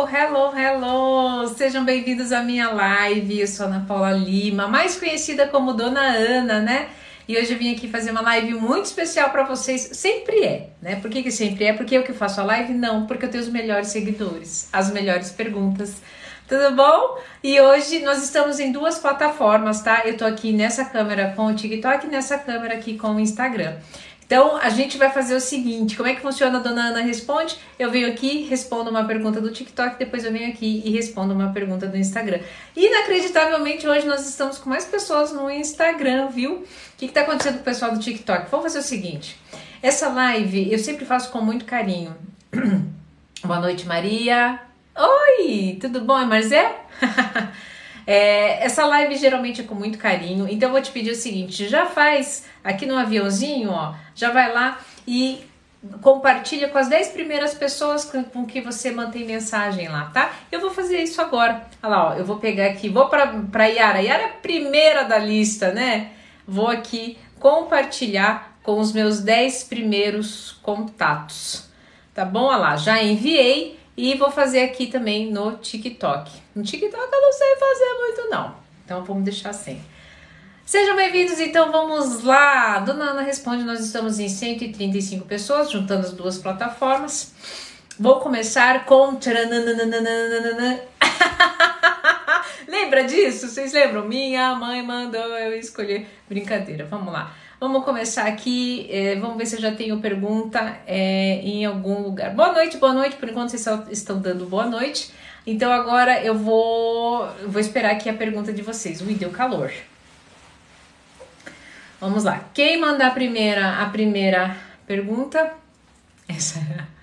Hello, hello, hello! Sejam bem-vindos à minha live. Eu sou Ana Paula Lima, mais conhecida como Dona Ana, né? E hoje eu vim aqui fazer uma live muito especial para vocês. Sempre é, né? Por que, que sempre é? Porque eu que faço a live? Não, porque eu tenho os melhores seguidores, as melhores perguntas. Tudo bom? E hoje nós estamos em duas plataformas, tá? Eu tô aqui nessa câmera com o TikTok e nessa câmera aqui com o Instagram. Então, a gente vai fazer o seguinte: como é que funciona a dona Ana Responde? Eu venho aqui, respondo uma pergunta do TikTok, depois eu venho aqui e respondo uma pergunta do Instagram. Inacreditavelmente, hoje nós estamos com mais pessoas no Instagram, viu? O que está acontecendo com o pessoal do TikTok? Vamos fazer o seguinte: essa live eu sempre faço com muito carinho. Boa noite, Maria. Oi, tudo bom, é Marzé? É, essa live geralmente é com muito carinho, então eu vou te pedir o seguinte: já faz aqui no aviãozinho, ó, já vai lá e compartilha com as 10 primeiras pessoas com, com, que você mantém mensagem lá, tá? Eu vou fazer isso agora. Olha lá, ó, eu vou pegar aqui, vou para Yara. Yara é a primeira da lista, né? Vou aqui compartilhar com os meus 10 primeiros contatos. Tá bom? Olha lá, já enviei e vou fazer aqui também no TikTok. No TikTok eu não sei fazer muito não, então vamos deixar assim. Sejam bem-vindos, então vamos lá. Dona Ana Responde, nós estamos em 135 pessoas, juntando as duas plataformas. Vou começar com... Lembra disso? Vocês lembram? Minha mãe mandou eu escolher. Brincadeira, vamos lá. Vamos começar aqui. É, vamos ver se eu já tenho pergunta é, em algum lugar. Boa noite, boa noite. Por enquanto vocês só estão dando boa noite. Então agora eu vou, vou esperar aqui a pergunta de vocês. Ui, deu calor. Vamos lá. Quem mandar a primeira, a primeira pergunta? Essa é.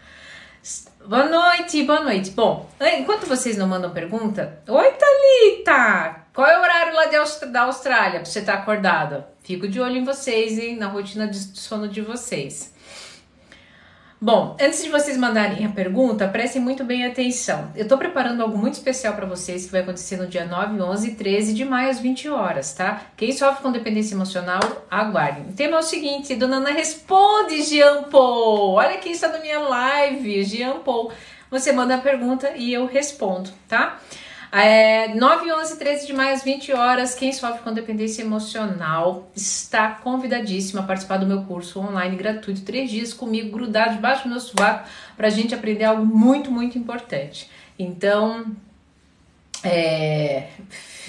Boa noite, boa noite. Bom, enquanto vocês não mandam pergunta, oi Thalita! Qual é o horário lá de, da Austrália pra você estar tá acordada? Fico de olho em vocês, hein, na rotina de sono de vocês. Bom, antes de vocês mandarem a pergunta, prestem muito bem atenção. Eu estou preparando algo muito especial para vocês que vai acontecer no dia 9, 11 e 13 de maio às 20 horas, tá? Quem sofre com dependência emocional, aguardem. O tema é o seguinte: Dona Ana responde, Jean Paul. Olha quem está na minha live, Jean Paul. Você manda a pergunta e eu respondo, tá? É, 9, 11, 13 de maio, às 20 horas, quem sofre com dependência emocional está convidadíssimo a participar do meu curso online gratuito, três dias comigo, grudado debaixo do meu sovaco, para a gente aprender algo muito, muito importante. Então, é,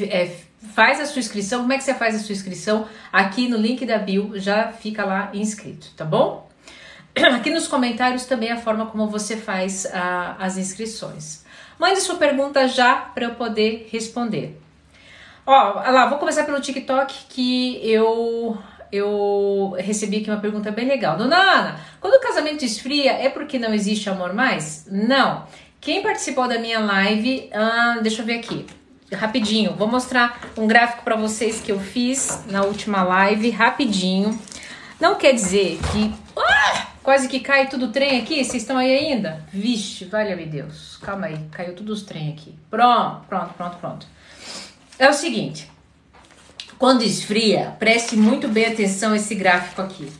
é, faz a sua inscrição. Como é que você faz a sua inscrição? Aqui no link da bio já fica lá inscrito, tá bom? Aqui nos comentários também a forma como você faz a, as inscrições. Mande sua pergunta já para eu poder responder. Ó, lá, vou começar pelo TikTok que eu eu recebi aqui uma pergunta bem legal. Dona Ana, quando o casamento esfria, é porque não existe amor mais? Não. Quem participou da minha live, ah, deixa eu ver aqui, rapidinho, vou mostrar um gráfico para vocês que eu fiz na última live, rapidinho. Não quer dizer que. Quase que cai tudo o trem aqui. Vocês estão aí ainda? Vixe, valha-me Deus. Calma aí, caiu tudo os trem aqui. Pronto, pronto, pronto, pronto. É o seguinte. Quando esfria, preste muito bem atenção esse gráfico aqui.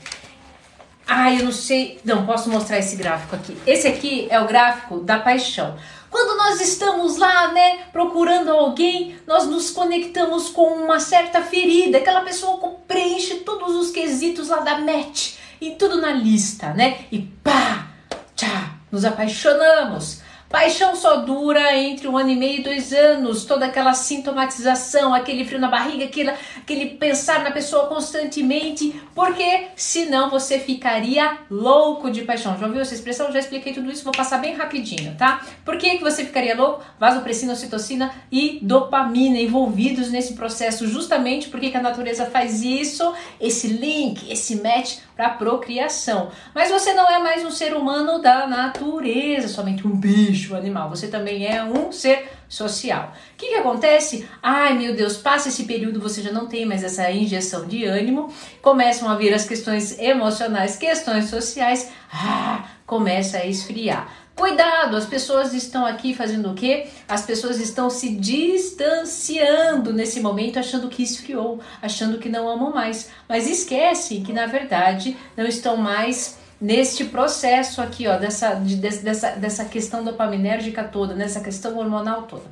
Ah, eu não sei. Não, posso mostrar esse gráfico aqui. Esse aqui é o gráfico da paixão. Quando nós estamos lá, né, procurando alguém, nós nos conectamos com uma certa ferida. Aquela pessoa preenche todos os quesitos lá da match e tudo na lista, né? E pá, tchá, nos apaixonamos. Paixão só dura entre um ano e meio e dois anos. Toda aquela sintomatização, aquele frio na barriga, aquele, aquele pensar na pessoa constantemente, porque senão você ficaria louco de paixão. Já ouviu essa expressão? Já expliquei tudo isso, vou passar bem rapidinho, tá? Por que, que você ficaria louco? Vasopressina, ocitocina e dopamina envolvidos nesse processo, justamente porque que a natureza faz isso, esse link, esse match para procriação. Mas você não é mais um ser humano da natureza, somente um bicho animal. Você também é um ser social. O que, que acontece? Ai meu Deus, passa esse período, você já não tem mais essa injeção de ânimo, começam a vir as questões emocionais, questões sociais, ah, começa a esfriar. Cuidado, as pessoas estão aqui fazendo o quê? As pessoas estão se distanciando nesse momento, achando que esfriou, achando que não amam mais. Mas esquecem que, na verdade, não estão mais neste processo aqui, ó, dessa, de, dessa, dessa questão dopaminérgica toda, nessa questão hormonal toda.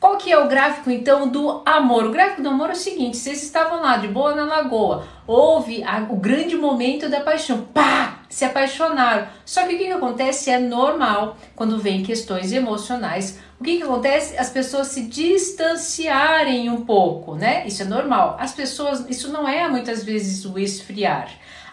Qual que é o gráfico então do amor? O gráfico do amor é o seguinte: vocês estavam lá de boa na lagoa, houve a, o grande momento da paixão, pá, se apaixonaram. Só que o que, que acontece é normal quando vem questões emocionais. O que, que acontece? As pessoas se distanciarem um pouco, né? Isso é normal. As pessoas, isso não é muitas vezes o esfriar.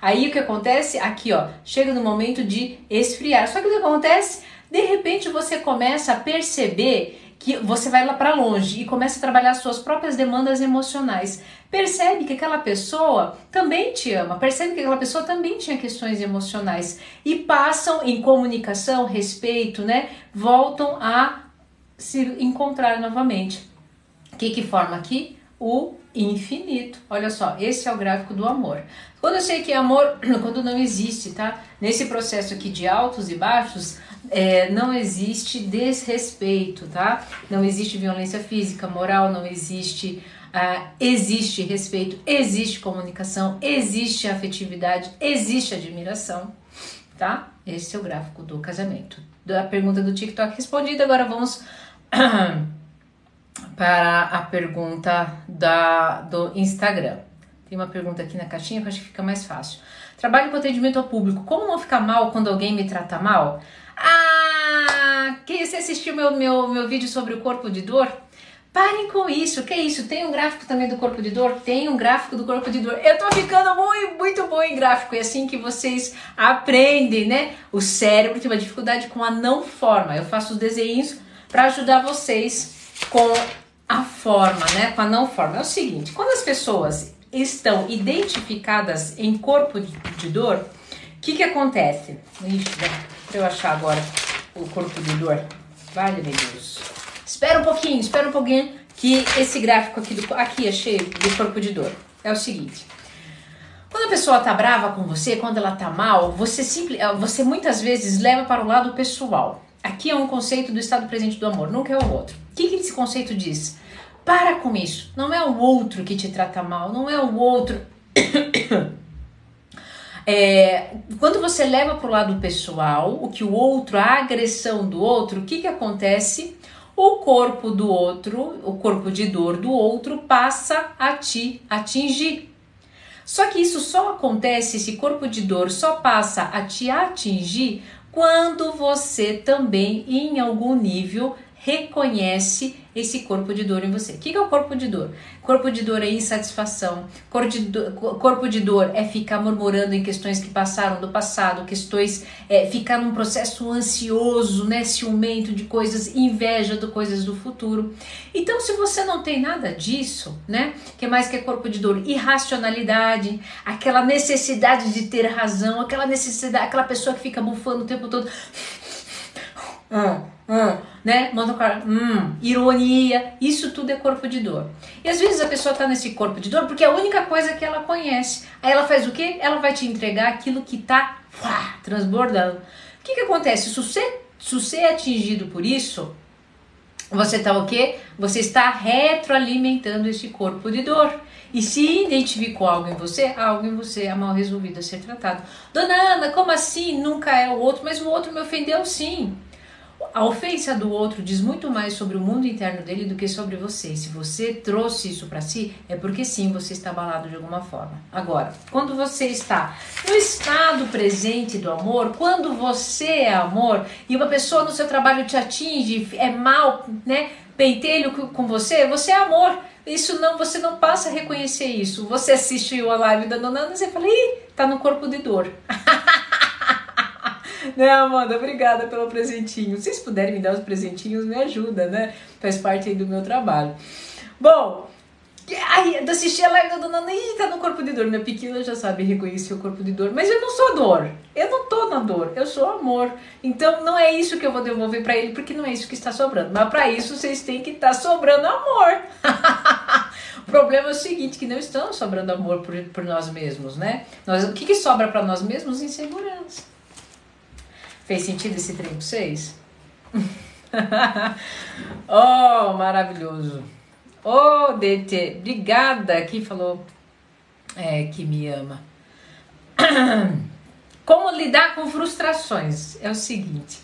Aí o que acontece? Aqui, ó, chega no momento de esfriar. Só que o que acontece? De repente você começa a perceber que você vai lá para longe e começa a trabalhar suas próprias demandas emocionais. Percebe que aquela pessoa também te ama, percebe que aquela pessoa também tinha questões emocionais e passam em comunicação, respeito, né? Voltam a se encontrar novamente. O que, que forma aqui? O infinito. Olha só, esse é o gráfico do amor. Quando eu sei que amor, quando não existe, tá? Nesse processo aqui de altos e baixos, é, não existe desrespeito, tá? Não existe violência física, moral, não existe. Uh, existe respeito, existe comunicação, existe afetividade, existe admiração, tá? Esse é o gráfico do casamento. Da pergunta do TikTok respondida, agora vamos para a pergunta da, do Instagram. Tem uma pergunta aqui na caixinha que eu acho que fica mais fácil. Trabalho com atendimento ao público. Como não ficar mal quando alguém me trata mal? Ah, que você assistiu meu, meu, meu vídeo sobre o corpo de dor? Parem com isso, que isso? Tem um gráfico também do corpo de dor? Tem um gráfico do corpo de dor. Eu tô ficando muito, muito bom em gráfico. É assim que vocês aprendem, né? O cérebro tem uma dificuldade com a não forma. Eu faço os desenhos para ajudar vocês com a forma, né? Com a não forma. É o seguinte: quando as pessoas estão identificadas em corpo de dor, o que que acontece? Ixi, Deixa eu achar agora o corpo de dor. Vale, meu Deus. Espera um pouquinho, espera um pouquinho que esse gráfico aqui, do, aqui achei do corpo de dor. É o seguinte. Quando a pessoa tá brava com você, quando ela tá mal, você, simples, você muitas vezes leva para o lado pessoal. Aqui é um conceito do estado presente do amor, nunca é o outro. O que, que esse conceito diz? Para com isso. Não é o outro que te trata mal, não é o outro. É, quando você leva para o lado pessoal, o que o outro, a agressão do outro, o que, que acontece? O corpo do outro, o corpo de dor do outro passa a te atingir. Só que isso só acontece, esse corpo de dor só passa a te atingir quando você também, em algum nível, reconhece esse corpo de dor em você. O que é o corpo de dor? Corpo de dor é insatisfação, corpo de dor, corpo de dor é ficar murmurando em questões que passaram do passado, questões, é, ficar num processo ansioso, né, ciumento de coisas, inveja de coisas do futuro. Então, se você não tem nada disso, né, que mais que é corpo de dor? Irracionalidade, aquela necessidade de ter razão, aquela necessidade, aquela pessoa que fica bufando o tempo todo. Hum, hum, né? Manda o cara, hum, ironia, isso tudo é corpo de dor. E às vezes a pessoa tá nesse corpo de dor porque é a única coisa que ela conhece. Aí ela faz o quê? Ela vai te entregar aquilo que tá uá, transbordando. O que que acontece? Se você, se você é atingido por isso, você tá o quê? Você está retroalimentando esse corpo de dor. E se identificou algo em você, algo em você é mal resolvido a ser tratado. Dona Ana, como assim? Nunca é o outro, mas o outro me ofendeu sim. A ofensa do outro diz muito mais sobre o mundo interno dele do que sobre você. Se você trouxe isso para si, é porque sim, você está abalado de alguma forma. Agora, quando você está no estado presente do amor, quando você é amor e uma pessoa no seu trabalho te atinge, é mal, né? Pentelho com você, você é amor. Isso não, você não passa a reconhecer isso. Você assistiu a live da Dona Ana e você fala, ih, tá no corpo de dor. né, Amanda? Obrigada pelo presentinho. Se vocês puderem me dar os presentinhos, me ajuda, né? Faz parte aí do meu trabalho. Bom, Aí, eu assisti a live da dona e tá no corpo de dor. Minha pequena já sabe reconhecer o corpo de dor. Mas eu não sou dor. Eu não tô na dor. Eu sou amor. Então não é isso que eu vou devolver para ele, porque não é isso que está sobrando. Mas para isso vocês têm que estar tá sobrando amor. o problema é o seguinte: que não estamos sobrando amor por, por nós mesmos, né? Nós, o que, que sobra para nós mesmos? Insegurança. Fez sentido esse trem pra vocês? oh, maravilhoso. Oh, DT, obrigada. Quem falou é, que me ama? Como lidar com frustrações? É o seguinte: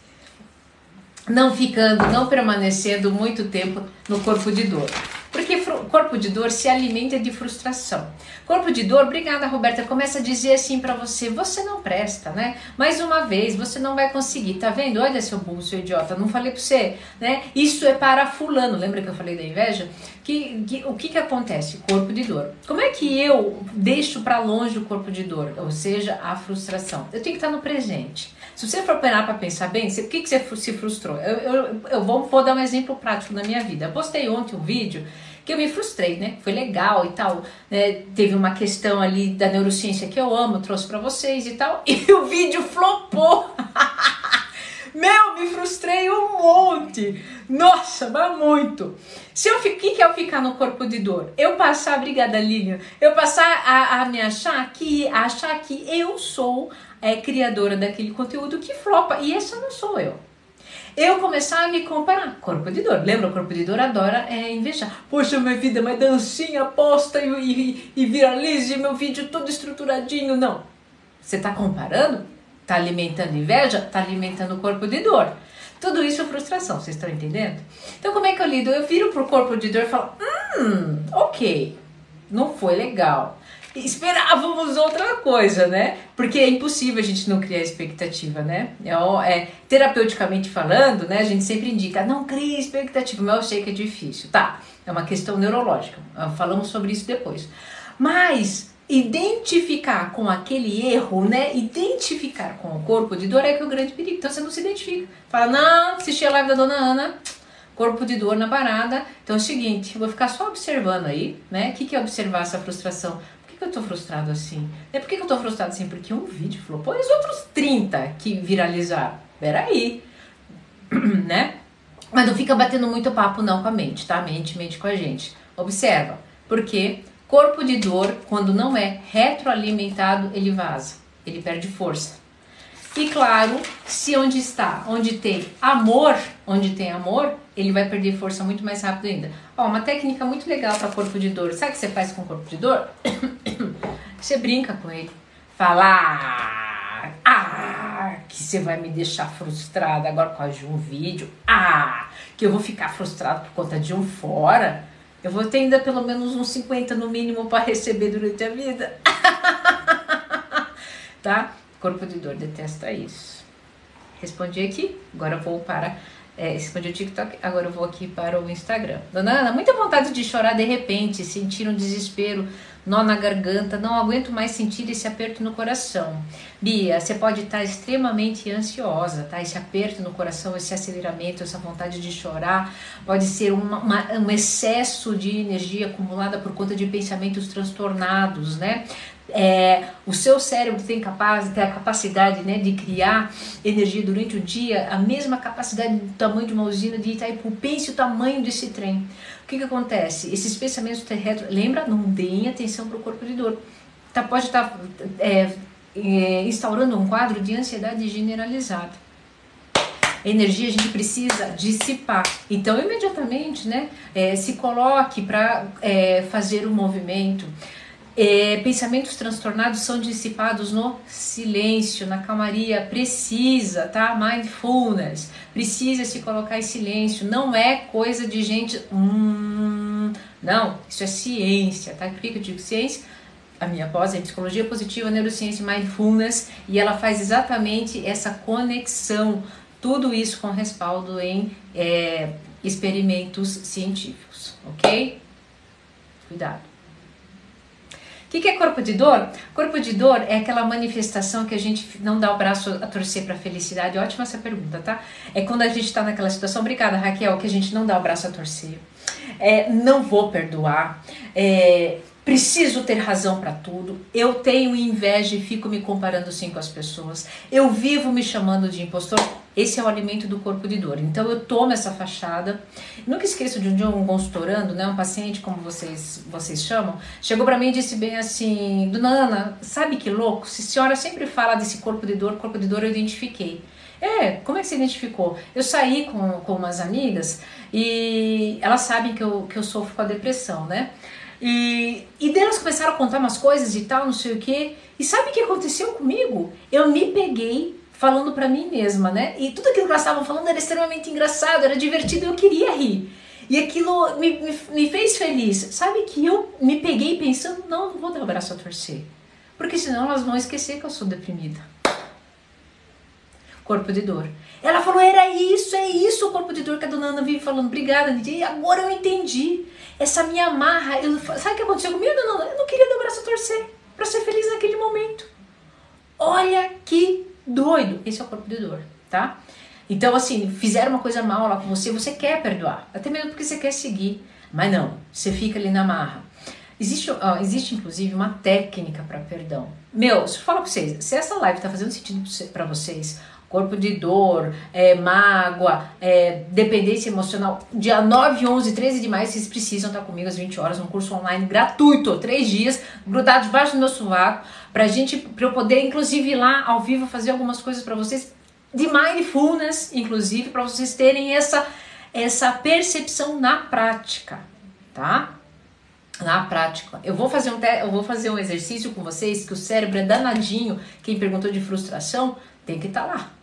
não ficando, não permanecendo muito tempo no corpo de dor. Porque corpo de dor se alimenta de frustração. Corpo de dor, obrigada Roberta, começa a dizer assim para você, você não presta, né? Mais uma vez, você não vai conseguir, tá vendo? Olha seu burro, seu idiota, não falei para você, né? Isso é para fulano, lembra que eu falei da inveja? Que, que, o que que acontece? Corpo de dor. Como é que eu deixo para longe o corpo de dor? Ou seja, a frustração. Eu tenho que estar no presente. Se você for parar para pensar bem, o que, que você se frustrou? Eu, eu, eu vou, vou dar um exemplo prático na minha vida. Postei ontem um vídeo que eu me frustrei, né? Foi legal e tal. Né? Teve uma questão ali da neurociência que eu amo, trouxe para vocês e tal. E o vídeo flopou. Meu, me frustrei um monte. Nossa, mas muito. Se eu fiquei que é eu ficar no corpo de dor, eu passar, obrigada Lilian, eu passar a, a me achar que achar que eu sou é, criadora daquele conteúdo que flopa e essa não sou eu eu começar a me comparar. Corpo de dor. Lembra? O corpo de dor adora é, invejar. Poxa, minha vida uma dancinha, posta e, e, e viralize meu vídeo todo estruturadinho. Não. Você está comparando? Está alimentando inveja? Está alimentando o corpo de dor. Tudo isso é frustração, vocês estão entendendo? Então, como é que eu lido? Eu viro pro corpo de dor e falo: hum, ok, não foi legal esperávamos outra coisa, né? Porque é impossível a gente não criar expectativa, né? É, é, terapeuticamente falando, né? A gente sempre indica, não crie expectativa, mas eu sei que é difícil. Tá, é uma questão neurológica. Ah, falamos sobre isso depois. Mas identificar com aquele erro, né? Identificar com o corpo de dor é que é o grande perigo. Então você não se identifica. Fala, não, assisti a live da dona Ana, corpo de dor na parada. Então é o seguinte, vou ficar só observando aí, né? O que, que é observar essa frustração? Que eu tô frustrado assim? É por que eu tô frustrado assim? Porque um vídeo flopou e os outros 30 que viralizaram. Peraí, né? Mas não fica batendo muito papo não com a mente, tá? Mente, mente com a gente. Observa, porque corpo de dor, quando não é retroalimentado, ele vaza, ele perde força. E claro, se onde está, onde tem amor, onde tem amor, ele vai perder força muito mais rápido ainda. Ó, uma técnica muito legal para corpo de dor. Sabe o que você faz com corpo de dor? Você brinca com ele. Fala, ah, que você vai me deixar frustrada agora com causa de um vídeo. Ah, que eu vou ficar frustrado por conta de um fora. Eu vou ter ainda pelo menos uns 50 no mínimo para receber durante a vida. tá? Corpo de dor detesta isso. Respondi aqui, agora vou para. É, respondi o TikTok, agora eu vou aqui para o Instagram. Dona Ana, muita vontade de chorar de repente, sentir um desespero, nó na garganta, não aguento mais sentir esse aperto no coração. Bia, você pode estar extremamente ansiosa, tá? Esse aperto no coração, esse aceleramento, essa vontade de chorar, pode ser uma, uma, um excesso de energia acumulada por conta de pensamentos transtornados, né? É, o seu cérebro tem, capaz, tem a capacidade né, de criar energia durante o dia, a mesma capacidade do tamanho de uma usina de Itaipu. Pense o tamanho desse trem. O que, que acontece? Esses pensamentos retro, lembra? Não deem atenção para o corpo de dor. Tá, pode estar tá, é, é, instaurando um quadro de ansiedade generalizada. Energia a gente precisa dissipar. Então, imediatamente, né, é, se coloque para é, fazer o um movimento. É, pensamentos transtornados são dissipados no silêncio, na calmaria. Precisa, tá? Mindfulness. Precisa se colocar em silêncio. Não é coisa de gente. Hum, não, isso é ciência, tá? Por que eu digo ciência? A minha pós é em psicologia positiva, neurociência e mindfulness, e ela faz exatamente essa conexão, tudo isso com respaldo em é, experimentos científicos, ok? Cuidado. O que, que é corpo de dor? Corpo de dor é aquela manifestação que a gente não dá o braço a torcer para felicidade. Ótima essa pergunta, tá? É quando a gente está naquela situação, obrigada Raquel, que a gente não dá o braço a torcer. É, não vou perdoar. É, preciso ter razão para tudo, eu tenho inveja e fico me comparando sim com as pessoas, eu vivo me chamando de impostor. Esse é o alimento do corpo de dor. Então eu tomo essa fachada. Nunca esqueço de um dia um consultorando, né, um paciente como vocês vocês chamam, chegou para mim e disse bem assim: "Dona Ana, sabe que louco? Se a senhora sempre fala desse corpo de dor, corpo de dor eu identifiquei. É, como é que você identificou? Eu saí com, com umas amigas e elas sabem que eu, que eu sofro com a depressão, né? E, e delas começaram a contar umas coisas e tal, não sei o que. E sabe o que aconteceu comigo? Eu me peguei falando para mim mesma, né? E tudo aquilo que elas estavam falando era extremamente engraçado, era divertido eu queria rir. E aquilo me, me, me, fez feliz. Sabe que eu me peguei pensando, não, não vou dar o braço a torcer. Porque senão elas vão esquecer que eu sou deprimida. Corpo de dor. Ela falou, era isso, é isso o corpo de dor que a dona Ana vive falando. Obrigada, Nidia. E agora eu entendi. Essa minha amarra. Eu, sabe o que aconteceu comigo, dona Ana? Eu não queria dar o braço a torcer para ser feliz naquele momento. Olha que doido. Esse é o corpo de dor, tá? Então, assim, fizeram uma coisa mal lá com você, você quer perdoar. Até mesmo porque você quer seguir. Mas não, você fica ali na marra. Existe, ó, existe inclusive uma técnica para perdão. Meu, se eu falar pra vocês, se essa live tá fazendo sentido para vocês, corpo de dor, é, mágoa, é, dependência emocional. Dia 9, 11, 13 de maio, vocês precisam estar comigo às 20 horas, um curso online gratuito, três dias, grudado debaixo do meu sovaco, pra gente, pra eu poder, inclusive, ir lá ao vivo fazer algumas coisas para vocês, de mindfulness, inclusive, para vocês terem essa, essa percepção na prática, tá? na prática. Eu vou fazer um eu vou fazer um exercício com vocês que o cérebro é danadinho. Quem perguntou de frustração tem que estar tá lá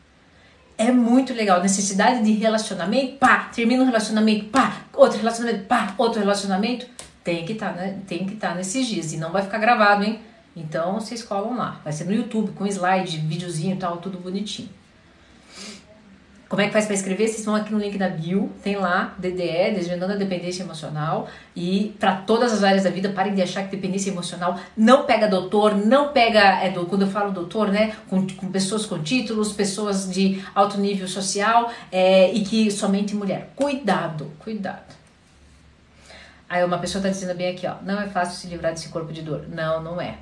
é muito legal. Necessidade de relacionamento, pá, termina um relacionamento, pá, outro relacionamento, pá, outro relacionamento. Tem que estar, tá, né? Tem que estar tá nesses dias. E não vai ficar gravado, hein? Então vocês colam lá. Vai ser no YouTube, com slide, videozinho e tal, tudo bonitinho. Como é que faz para escrever? Vocês vão aqui no link da bio, tem lá DDE, Desvendando a Dependência Emocional. E para todas as áreas da vida, parem de achar que dependência emocional não pega doutor, não pega, é, do, quando eu falo doutor, né, com, com pessoas com títulos, pessoas de alto nível social é, e que somente mulher. Cuidado, cuidado. Aí uma pessoa está dizendo bem aqui, ó, não é fácil se livrar desse corpo de dor. Não, não é.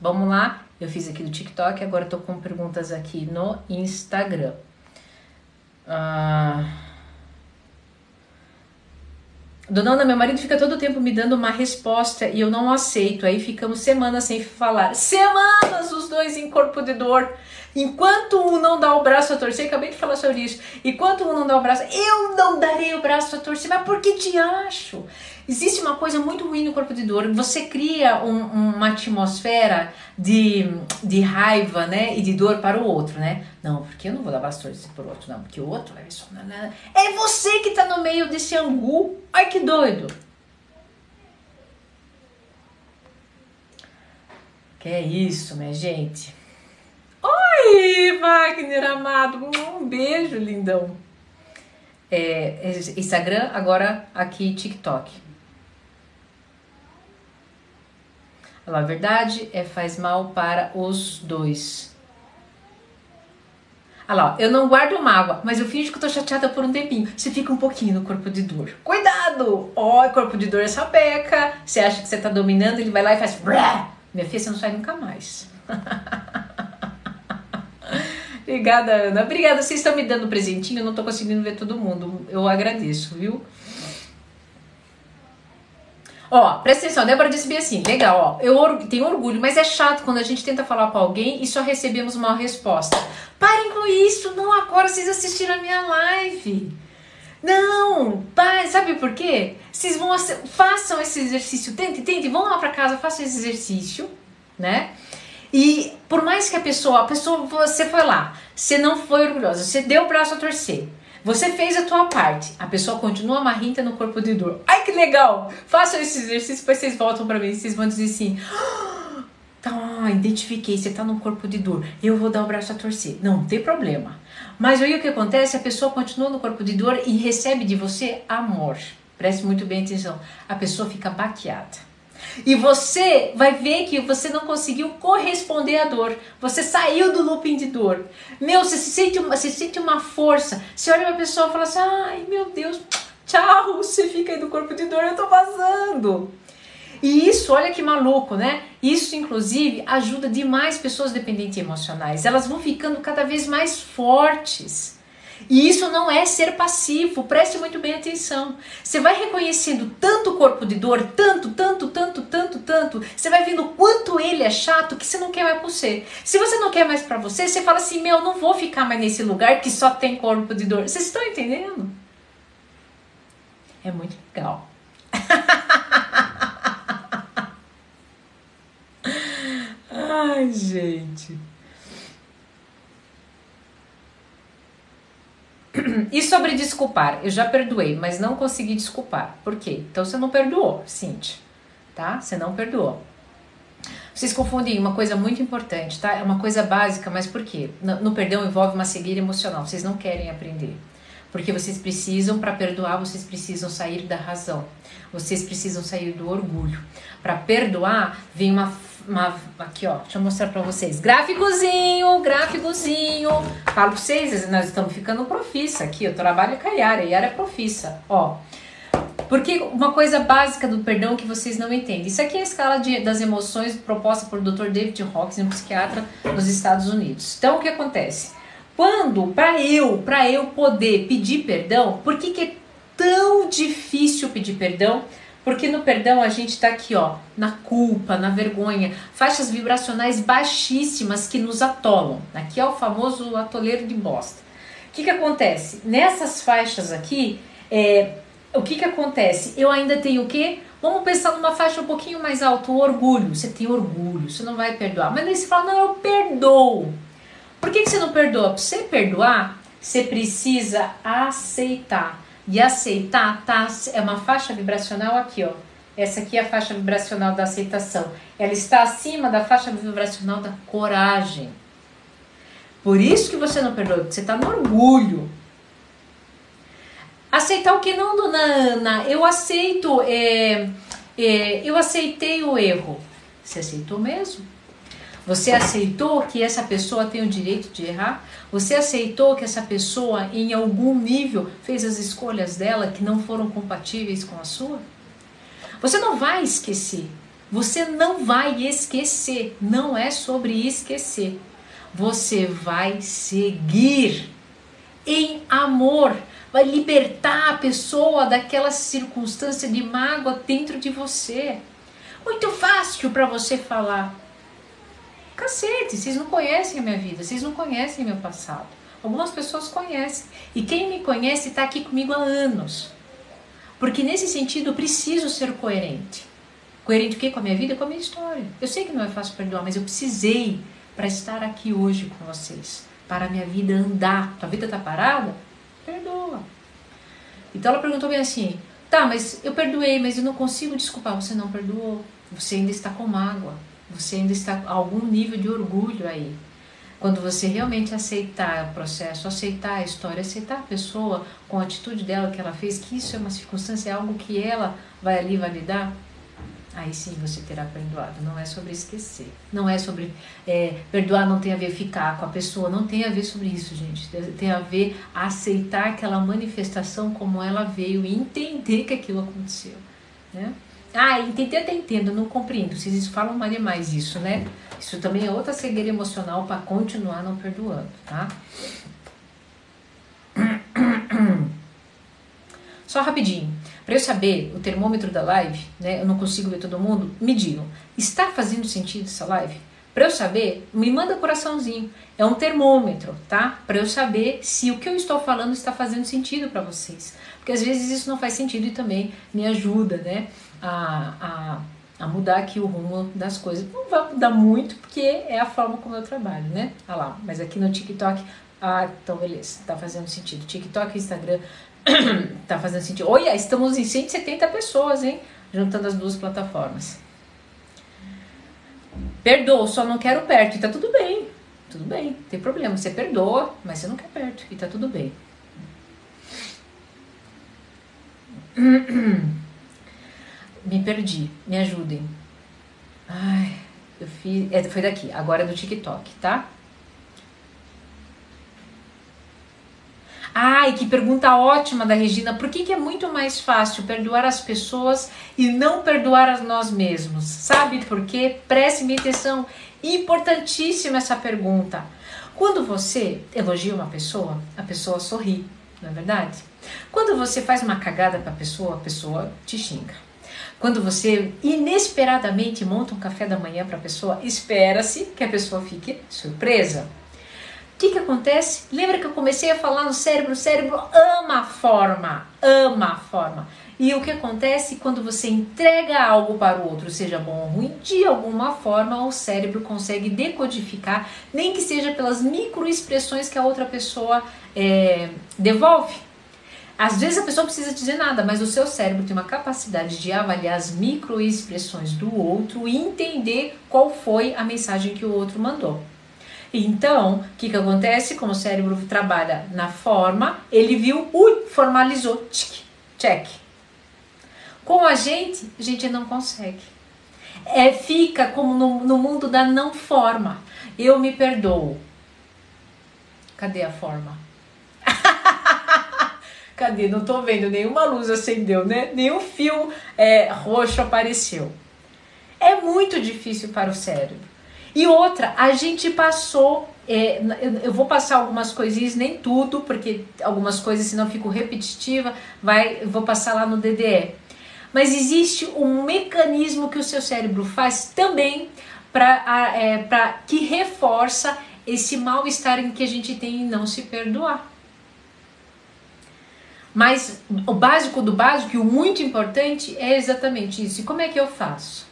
Vamos lá, eu fiz aqui do TikTok, agora estou com perguntas aqui no Instagram. Ah... Dona Ana, meu marido fica todo o tempo me dando uma resposta e eu não aceito. Aí ficamos semanas sem falar. Semanas os dois em corpo de dor. Enquanto um não dá o braço a torcer, acabei de falar sobre isso. Enquanto um não dá o braço, eu não darei o braço a torcer. Mas por que te acho? Existe uma coisa muito ruim no corpo de dor. Você cria um, uma atmosfera de, de raiva, né? E de dor para o outro, né? Não, porque eu não vou dar braço a torcer por outro, não. Porque o outro vai só. É você que tá no meio desse angu. Ai que doido. Que é isso, minha gente. Oi, Wagner amado. Um beijo, lindão. É, Instagram, agora aqui TikTok. A verdade é faz mal para os dois. Olha lá, eu não guardo mágoa, mas eu finjo que tô chateada por um tempinho. Você fica um pouquinho no corpo de dor. Cuidado! Ó, oh, corpo de dor é sapeca. Você acha que você tá dominando, ele vai lá e faz. Minha filha, você não sai nunca mais. Obrigada, Ana. Obrigada, vocês estão me dando presentinho, eu não estou conseguindo ver todo mundo. Eu agradeço, viu? Ó, presta atenção, a Débora disse bem assim, legal, ó, eu tenho orgulho, mas é chato quando a gente tenta falar para alguém e só recebemos uma resposta. Parem com isso, não agora vocês assistiram a minha live. Não, pai, sabe por quê? Vocês vão façam esse exercício, tentem, tentem, vão lá para casa, façam esse exercício, né? E por mais que a pessoa, a pessoa, você foi lá, você não foi orgulhosa, você deu o braço a torcer, você fez a tua parte, a pessoa continua marrinta no corpo de dor. Ai que legal! Façam esse exercício, depois vocês voltam para mim, vocês vão dizer assim: ah, tá, identifiquei, você tá no corpo de dor, eu vou dar o braço a torcer. Não, não tem problema. Mas aí o que acontece? A pessoa continua no corpo de dor e recebe de você amor. Preste muito bem atenção. A pessoa fica baqueada. E você vai ver que você não conseguiu corresponder à dor. Você saiu do looping de dor. Meu, você se sente uma, você sente uma força. Você olha pra pessoa e fala assim: ai meu Deus, tchau, você fica aí do corpo de dor, eu tô vazando. E isso, olha que maluco, né? Isso, inclusive, ajuda demais pessoas dependentes emocionais. Elas vão ficando cada vez mais fortes. E isso não é ser passivo, preste muito bem atenção. Você vai reconhecendo tanto o corpo de dor, tanto, tanto, tanto, tanto, tanto, você vai vendo quanto ele é chato que você não quer mais pra você. Se você não quer mais para você, você fala assim: meu, não vou ficar mais nesse lugar que só tem corpo de dor. Vocês estão entendendo? É muito legal. Ai, gente. Lembre de desculpar. Eu já perdoei, mas não consegui desculpar. Por quê? Então você não perdoou, Cintia. Tá? Você não perdoou. Vocês confundem uma coisa muito importante, tá? É uma coisa básica, mas por quê? No, no perdão envolve uma cegueira emocional. Vocês não querem aprender. Porque vocês precisam, para perdoar, vocês precisam sair da razão. Vocês precisam sair do orgulho. Para perdoar, vem uma, uma. Aqui, ó. Deixa eu mostrar para vocês. Gráficozinho, gráficozinho. Falo para vocês, nós estamos ficando profissa aqui. Eu trabalho com a Yara. A Yara é profissa. Ó. Porque uma coisa básica do perdão que vocês não entendem. Isso aqui é a escala de, das emoções proposta por Dr. David Hawkins, um psiquiatra nos Estados Unidos. Então, o que acontece? Quando, para eu, para eu poder pedir perdão, por que, que é tão difícil pedir perdão? Porque no perdão a gente está aqui, ó, na culpa, na vergonha, faixas vibracionais baixíssimas que nos atolam. Aqui é o famoso atoleiro de bosta. O que, que acontece? Nessas faixas aqui, é, o que, que acontece? Eu ainda tenho o quê? Vamos pensar numa faixa um pouquinho mais alta, o orgulho. Você tem orgulho, você não vai perdoar. Mas daí você fala, não, eu perdoo. Por que, que você não perdoa? Para você perdoar, você precisa aceitar. E aceitar tá, é uma faixa vibracional aqui, ó. Essa aqui é a faixa vibracional da aceitação. Ela está acima da faixa vibracional da coragem. Por isso que você não perdoa, você está no orgulho. Aceitar o que não, dona Ana? Eu aceito, é, é, eu aceitei o erro. Você aceitou mesmo? Você aceitou que essa pessoa tem o direito de errar? Você aceitou que essa pessoa, em algum nível, fez as escolhas dela que não foram compatíveis com a sua? Você não vai esquecer. Você não vai esquecer. Não é sobre esquecer. Você vai seguir em amor. Vai libertar a pessoa daquela circunstância de mágoa dentro de você. Muito fácil para você falar. Cacete, vocês não conhecem a minha vida, vocês não conhecem meu passado. Algumas pessoas conhecem. E quem me conhece está aqui comigo há anos. Porque nesse sentido eu preciso ser coerente. Coerente o quê? Com a minha vida e com a minha história. Eu sei que não é fácil perdoar, mas eu precisei para estar aqui hoje com vocês. Para a minha vida andar. Tua vida está parada? Perdoa. Então ela perguntou bem assim: tá, mas eu perdoei, mas eu não consigo desculpar. Você não perdoou. Você ainda está com mágoa. Você ainda está a algum nível de orgulho aí. Quando você realmente aceitar o processo, aceitar a história, aceitar a pessoa com a atitude dela que ela fez, que isso é uma circunstância, é algo que ela vai ali validar, aí sim você terá perdoado. Não é sobre esquecer. Não é sobre. É, perdoar não tem a ver ficar com a pessoa, não tem a ver sobre isso, gente. Tem a ver aceitar aquela manifestação como ela veio e entender que aquilo aconteceu. Né? Ah, entender até entendo, não compreendo. Vocês falam mais demais isso, né? Isso também é outra cegueira emocional para continuar não perdoando, tá? Só rapidinho, para eu saber o termômetro da live, né? Eu não consigo ver todo mundo. Me digam, está fazendo sentido essa live? Para eu saber, me manda coraçãozinho. É um termômetro, tá? Para eu saber se o que eu estou falando está fazendo sentido para vocês. Porque às vezes isso não faz sentido e também me ajuda, né? A, a, a mudar aqui o rumo das coisas. Não vai mudar muito, porque é a forma como eu trabalho, né? Ah lá, mas aqui no TikTok, ah, então beleza, tá fazendo sentido. TikTok e Instagram tá fazendo sentido. Olha, estamos em 170 pessoas, hein? Juntando as duas plataformas. Perdoa, só não quero perto. E tá tudo bem. Tudo bem, não tem problema. Você perdoa, mas você não quer perto. E tá tudo bem. Me perdi, me ajudem. Ai, eu fiz. É, foi daqui, agora é do TikTok, tá? Ai, que pergunta ótima da Regina. Por que, que é muito mais fácil perdoar as pessoas e não perdoar a nós mesmos? Sabe por quê? Preste atenção. Importantíssima essa pergunta. Quando você elogia uma pessoa, a pessoa sorri, não é verdade? Quando você faz uma cagada para a pessoa, a pessoa te xinga. Quando você inesperadamente monta um café da manhã para a pessoa, espera-se que a pessoa fique surpresa. O que, que acontece? Lembra que eu comecei a falar no cérebro? O cérebro ama a forma, ama a forma. E o que acontece quando você entrega algo para o outro, seja bom ou ruim, de alguma forma o cérebro consegue decodificar, nem que seja pelas microexpressões que a outra pessoa é, devolve. Às vezes a pessoa não precisa dizer nada, mas o seu cérebro tem uma capacidade de avaliar as microexpressões do outro e entender qual foi a mensagem que o outro mandou. Então, o que, que acontece? Como o cérebro trabalha na forma, ele viu, ui, formalizou, tchic, check. Com a gente, a gente não consegue. É, fica como no, no mundo da não forma. Eu me perdoo. Cadê a forma? Cadê? Não tô vendo, nenhuma luz acendeu, né? Nenhum fio é, roxo apareceu. É muito difícil para o cérebro. E outra, a gente passou. É, eu vou passar algumas coisinhas, nem tudo, porque algumas coisas, senão fico repetitiva, vai, vou passar lá no DDE. Mas existe um mecanismo que o seu cérebro faz também para é, que reforça esse mal-estar em que a gente tem em não se perdoar. Mas o básico do básico e o muito importante é exatamente isso. E como é que eu faço?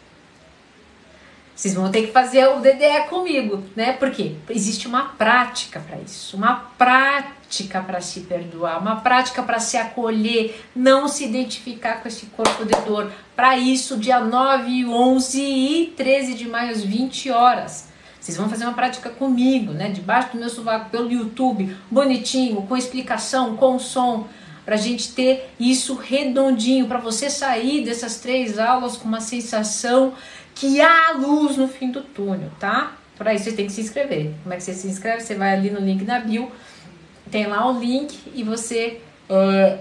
Vocês vão ter que fazer o DDE comigo, né? Porque existe uma prática para isso, uma prática para se perdoar, uma prática para se acolher, não se identificar com esse corpo de dor. Para isso, dia 9, 11 e 13 de maio, às 20 horas. Vocês vão fazer uma prática comigo, né? Debaixo do meu sovaco, pelo YouTube, bonitinho, com explicação, com som para a gente ter isso redondinho, para você sair dessas três aulas com uma sensação que há luz no fim do túnel, tá? Para isso você tem que se inscrever. Como é que você se inscreve? Você vai ali no link da bio, tem lá o link e você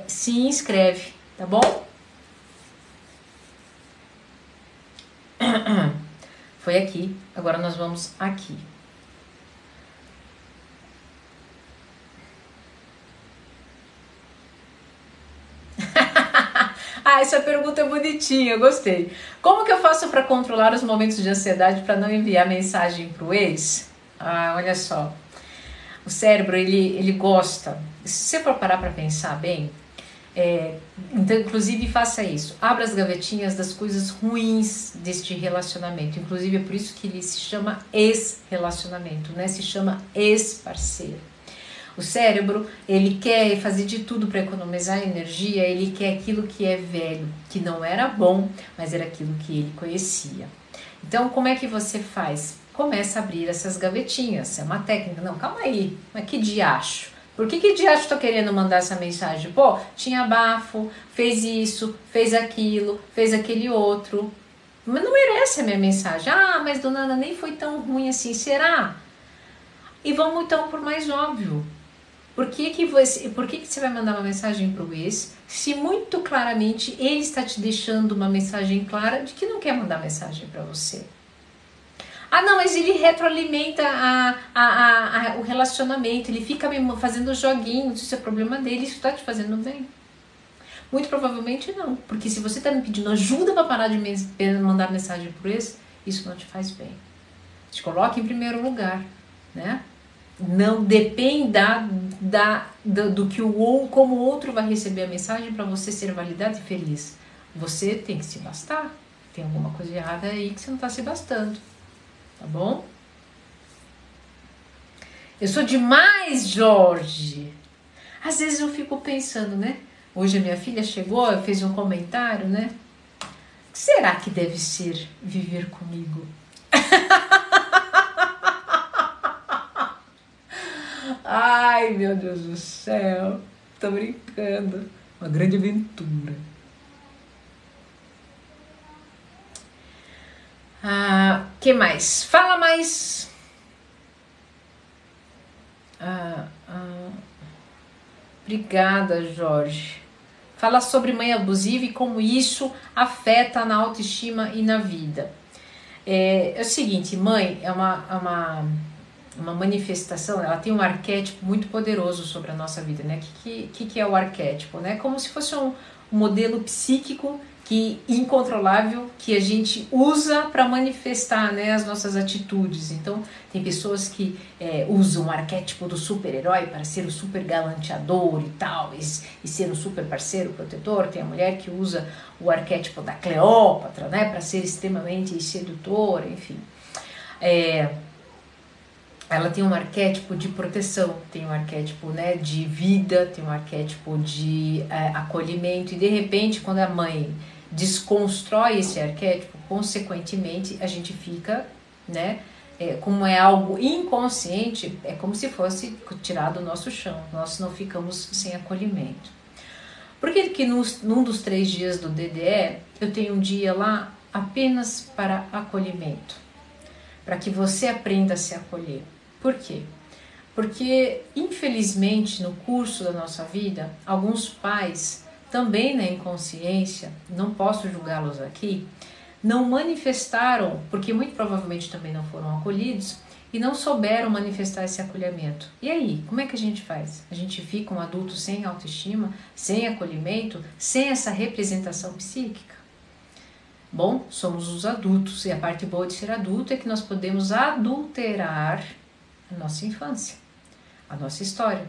se inscreve, tá bom? Foi aqui, agora nós vamos aqui. Ah, essa pergunta é bonitinha, gostei. Como que eu faço para controlar os momentos de ansiedade para não enviar mensagem para o ex? Ah, olha só. O cérebro, ele, ele gosta. Se você for parar para pensar bem, é, então, inclusive, faça isso. Abra as gavetinhas das coisas ruins deste relacionamento. Inclusive, é por isso que ele se chama ex-relacionamento, né? Se chama ex-parceiro. O cérebro, ele quer fazer de tudo para economizar energia, ele quer aquilo que é velho, que não era bom, mas era aquilo que ele conhecia. Então, como é que você faz? Começa a abrir essas gavetinhas. É uma técnica. Não, calma aí. Mas que diacho? Por que, que diacho tô querendo mandar essa mensagem? Pô, tinha bafo, fez isso, fez aquilo, fez aquele outro. Mas não merece a minha mensagem. Ah, mas dona Ana nem foi tão ruim assim. Será? E vamos então por mais óbvio. Por que, que, você, por que, que você vai mandar uma mensagem para o ex se muito claramente ele está te deixando uma mensagem clara de que não quer mandar mensagem para você? Ah, não, mas ele retroalimenta a, a, a, o relacionamento, ele fica me fazendo joguinhos, isso é problema dele, isso está te fazendo bem. Muito provavelmente não, porque se você está me pedindo ajuda para parar de mandar mensagem para o ex, isso não te faz bem. Te coloque em primeiro lugar, né? não dependa da, do, do que o ou como o outro vai receber a mensagem para você ser validado e feliz. Você tem que se bastar. Tem alguma coisa errada aí que você não está se bastando. Tá bom? Eu sou demais, Jorge. Às vezes eu fico pensando, né? Hoje a minha filha chegou, fez um comentário, né? O que será que deve ser viver comigo? Ai, meu Deus do céu. Tô brincando. Uma grande aventura. Ah, que mais? Fala mais. Ah, ah. Obrigada, Jorge. Fala sobre mãe abusiva e como isso afeta na autoestima e na vida. É, é o seguinte, mãe é uma, é uma uma manifestação, ela tem um arquétipo muito poderoso sobre a nossa vida, né? O que, que, que é o arquétipo? Né? Como se fosse um, modelo psíquico que incontrolável que a gente usa para manifestar né, as nossas atitudes. Então, tem pessoas que é, usam o arquétipo do super-herói para ser o super galanteador e tal, e, e, ser um super parceiro protetor. Tem a mulher que usa o arquétipo da Cleópatra né, para ser extremamente sedutora, enfim. É, ela tem um arquétipo de proteção, tem um arquétipo né, de vida, tem um arquétipo de é, acolhimento, e de repente, quando a mãe desconstrói esse arquétipo, consequentemente a gente fica, né, é, como é algo inconsciente, é como se fosse tirado do nosso chão, nós não ficamos sem acolhimento. Por que, que nos, num dos três dias do DDE eu tenho um dia lá apenas para acolhimento? Para que você aprenda a se acolher. Por quê? Porque, infelizmente, no curso da nossa vida, alguns pais, também na inconsciência, não posso julgá-los aqui, não manifestaram, porque muito provavelmente também não foram acolhidos, e não souberam manifestar esse acolhimento. E aí, como é que a gente faz? A gente fica um adulto sem autoestima, sem acolhimento, sem essa representação psíquica? Bom, somos os adultos e a parte boa de ser adulto é que nós podemos adulterar a nossa infância, a nossa história.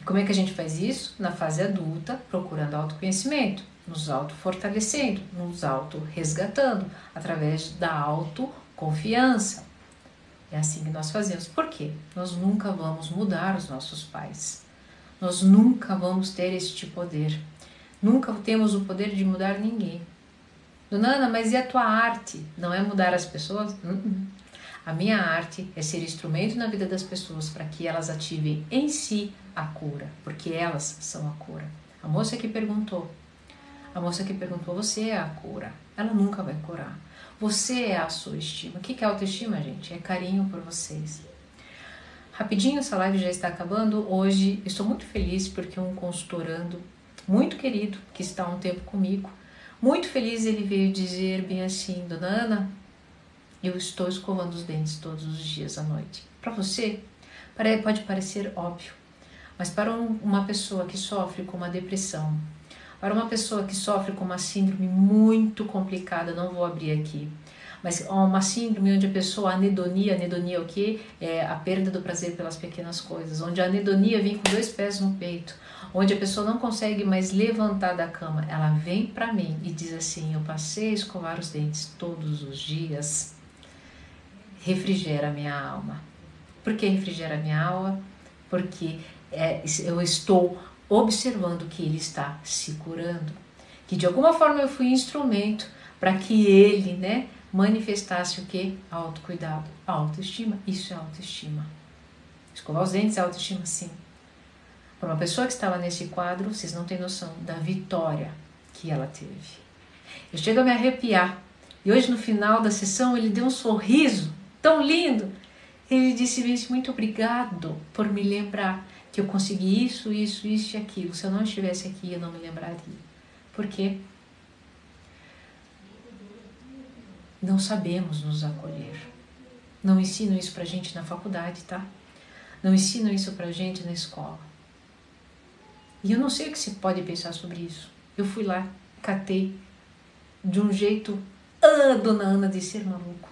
E como é que a gente faz isso? Na fase adulta, procurando autoconhecimento, nos auto-fortalecendo, nos auto-resgatando, através da autoconfiança. É assim que nós fazemos. Por quê? Nós nunca vamos mudar os nossos pais. Nós nunca vamos ter este poder. Nunca temos o poder de mudar ninguém. Dona Ana, mas e a tua arte? Não é mudar as pessoas? Uh -uh. A minha arte é ser instrumento na vida das pessoas para que elas ativem em si a cura, porque elas são a cura. A moça que perguntou, a moça que perguntou, você é a cura. Ela nunca vai curar. Você é a sua estima. O que é autoestima, gente? É carinho por vocês. Rapidinho, essa live já está acabando. Hoje estou muito feliz porque um consultorando muito querido, que está há um tempo comigo, muito feliz ele veio dizer bem assim, Dona Ana, eu estou escovando os dentes todos os dias à noite. Para você, pode parecer óbvio, mas para uma pessoa que sofre com uma depressão, para uma pessoa que sofre com uma síndrome muito complicada, não vou abrir aqui, mas uma síndrome onde a pessoa, anedonia, anedonia é o que? É a perda do prazer pelas pequenas coisas, onde a anedonia vem com dois pés no peito, onde a pessoa não consegue mais levantar da cama, ela vem para mim e diz assim: Eu passei a escovar os dentes todos os dias refrigera minha alma. Por que refrigera minha alma? Porque é, eu estou observando que ele está se curando. Que de alguma forma eu fui instrumento para que ele né, manifestasse o que? Autocuidado, autoestima. Isso é autoestima. Escovar os dentes é autoestima, sim. Para uma pessoa que estava nesse quadro, vocês não têm noção da vitória que ela teve. Eu chego a me arrepiar. E hoje, no final da sessão, ele deu um sorriso tão lindo. Ele disse mesmo, muito obrigado por me lembrar que eu consegui isso, isso, isso e aquilo. Se eu não estivesse aqui, eu não me lembraria. Por quê? Não sabemos nos acolher. Não ensinam isso pra gente na faculdade, tá? Não ensinam isso pra gente na escola. E eu não sei o que se pode pensar sobre isso. Eu fui lá, catei de um jeito, ah, dona Ana de ser maluco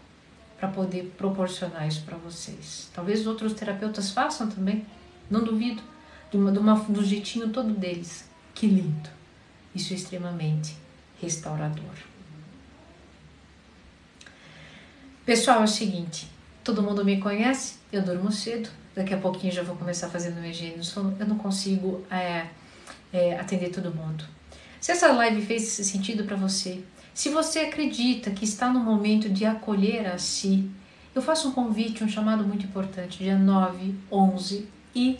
para poder proporcionar isso para vocês. Talvez outros terapeutas façam também, não duvido, de uma, de uma, do jeitinho todo deles. Que lindo! Isso é extremamente restaurador. Pessoal, é o seguinte: todo mundo me conhece, eu durmo cedo, daqui a pouquinho já vou começar fazendo meu higiene sono, eu não consigo é, é, atender todo mundo. Se essa live fez sentido para você, se você acredita que está no momento de acolher a si, eu faço um convite, um chamado muito importante, dia 9, 11 e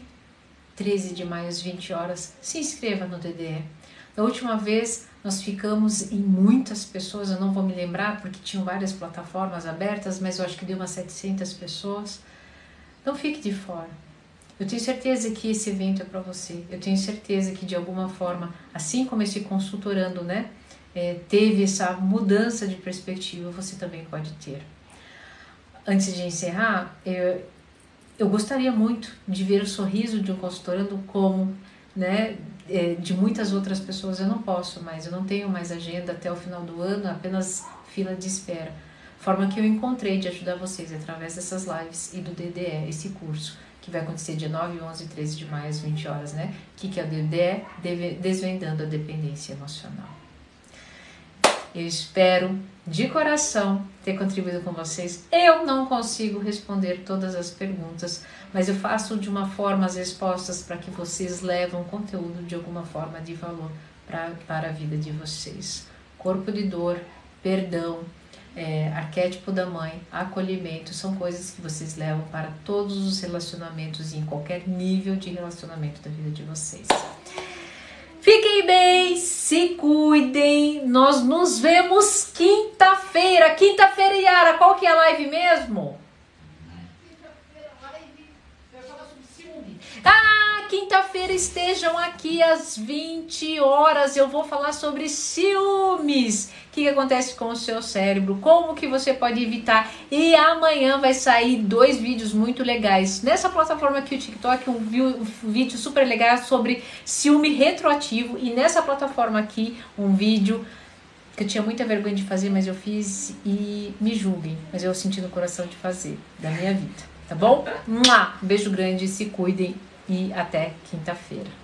13 de maio às 20 horas. Se inscreva no DDE. Da última vez nós ficamos em muitas pessoas, eu não vou me lembrar porque tinham várias plataformas abertas, mas eu acho que deu umas 700 pessoas. Não fique de fora. Eu tenho certeza que esse evento é para você. Eu tenho certeza que de alguma forma, assim como esse consultorando, né, é, teve essa mudança de perspectiva, você também pode ter. Antes de encerrar, eu, eu gostaria muito de ver o sorriso de um consultorando como né, é, de muitas outras pessoas. Eu não posso mais, eu não tenho mais agenda até o final do ano, apenas fila de espera. Forma que eu encontrei de ajudar vocês através dessas lives e do DDE, esse curso que vai acontecer dia 9, 11 e 13 de maio às 20 horas, né? O que, que é o DDE? Desvendando a dependência emocional. Eu espero de coração ter contribuído com vocês. Eu não consigo responder todas as perguntas, mas eu faço de uma forma as respostas para que vocês levam conteúdo de alguma forma de valor pra, para a vida de vocês. Corpo de dor, perdão, é, arquétipo da mãe, acolhimento, são coisas que vocês levam para todos os relacionamentos e em qualquer nível de relacionamento da vida de vocês. Fiquem bem, se cuidem. Nós nos vemos quinta-feira. Quinta-feira, Yara, qual que é a live mesmo? Ah, quinta-feira estejam aqui às 20 horas. Eu vou falar sobre ciúmes o que, que acontece com o seu cérebro, como que você pode evitar. E amanhã vai sair dois vídeos muito legais. Nessa plataforma aqui, o TikTok, um, vídeo super legal sobre ciúme retroativo. E nessa plataforma aqui, um vídeo que eu tinha muita vergonha de fazer, mas eu fiz e me julguem. Mas eu senti no coração de fazer, da minha vida. Tá bom? Um beijo grande, se cuidem e até quinta-feira.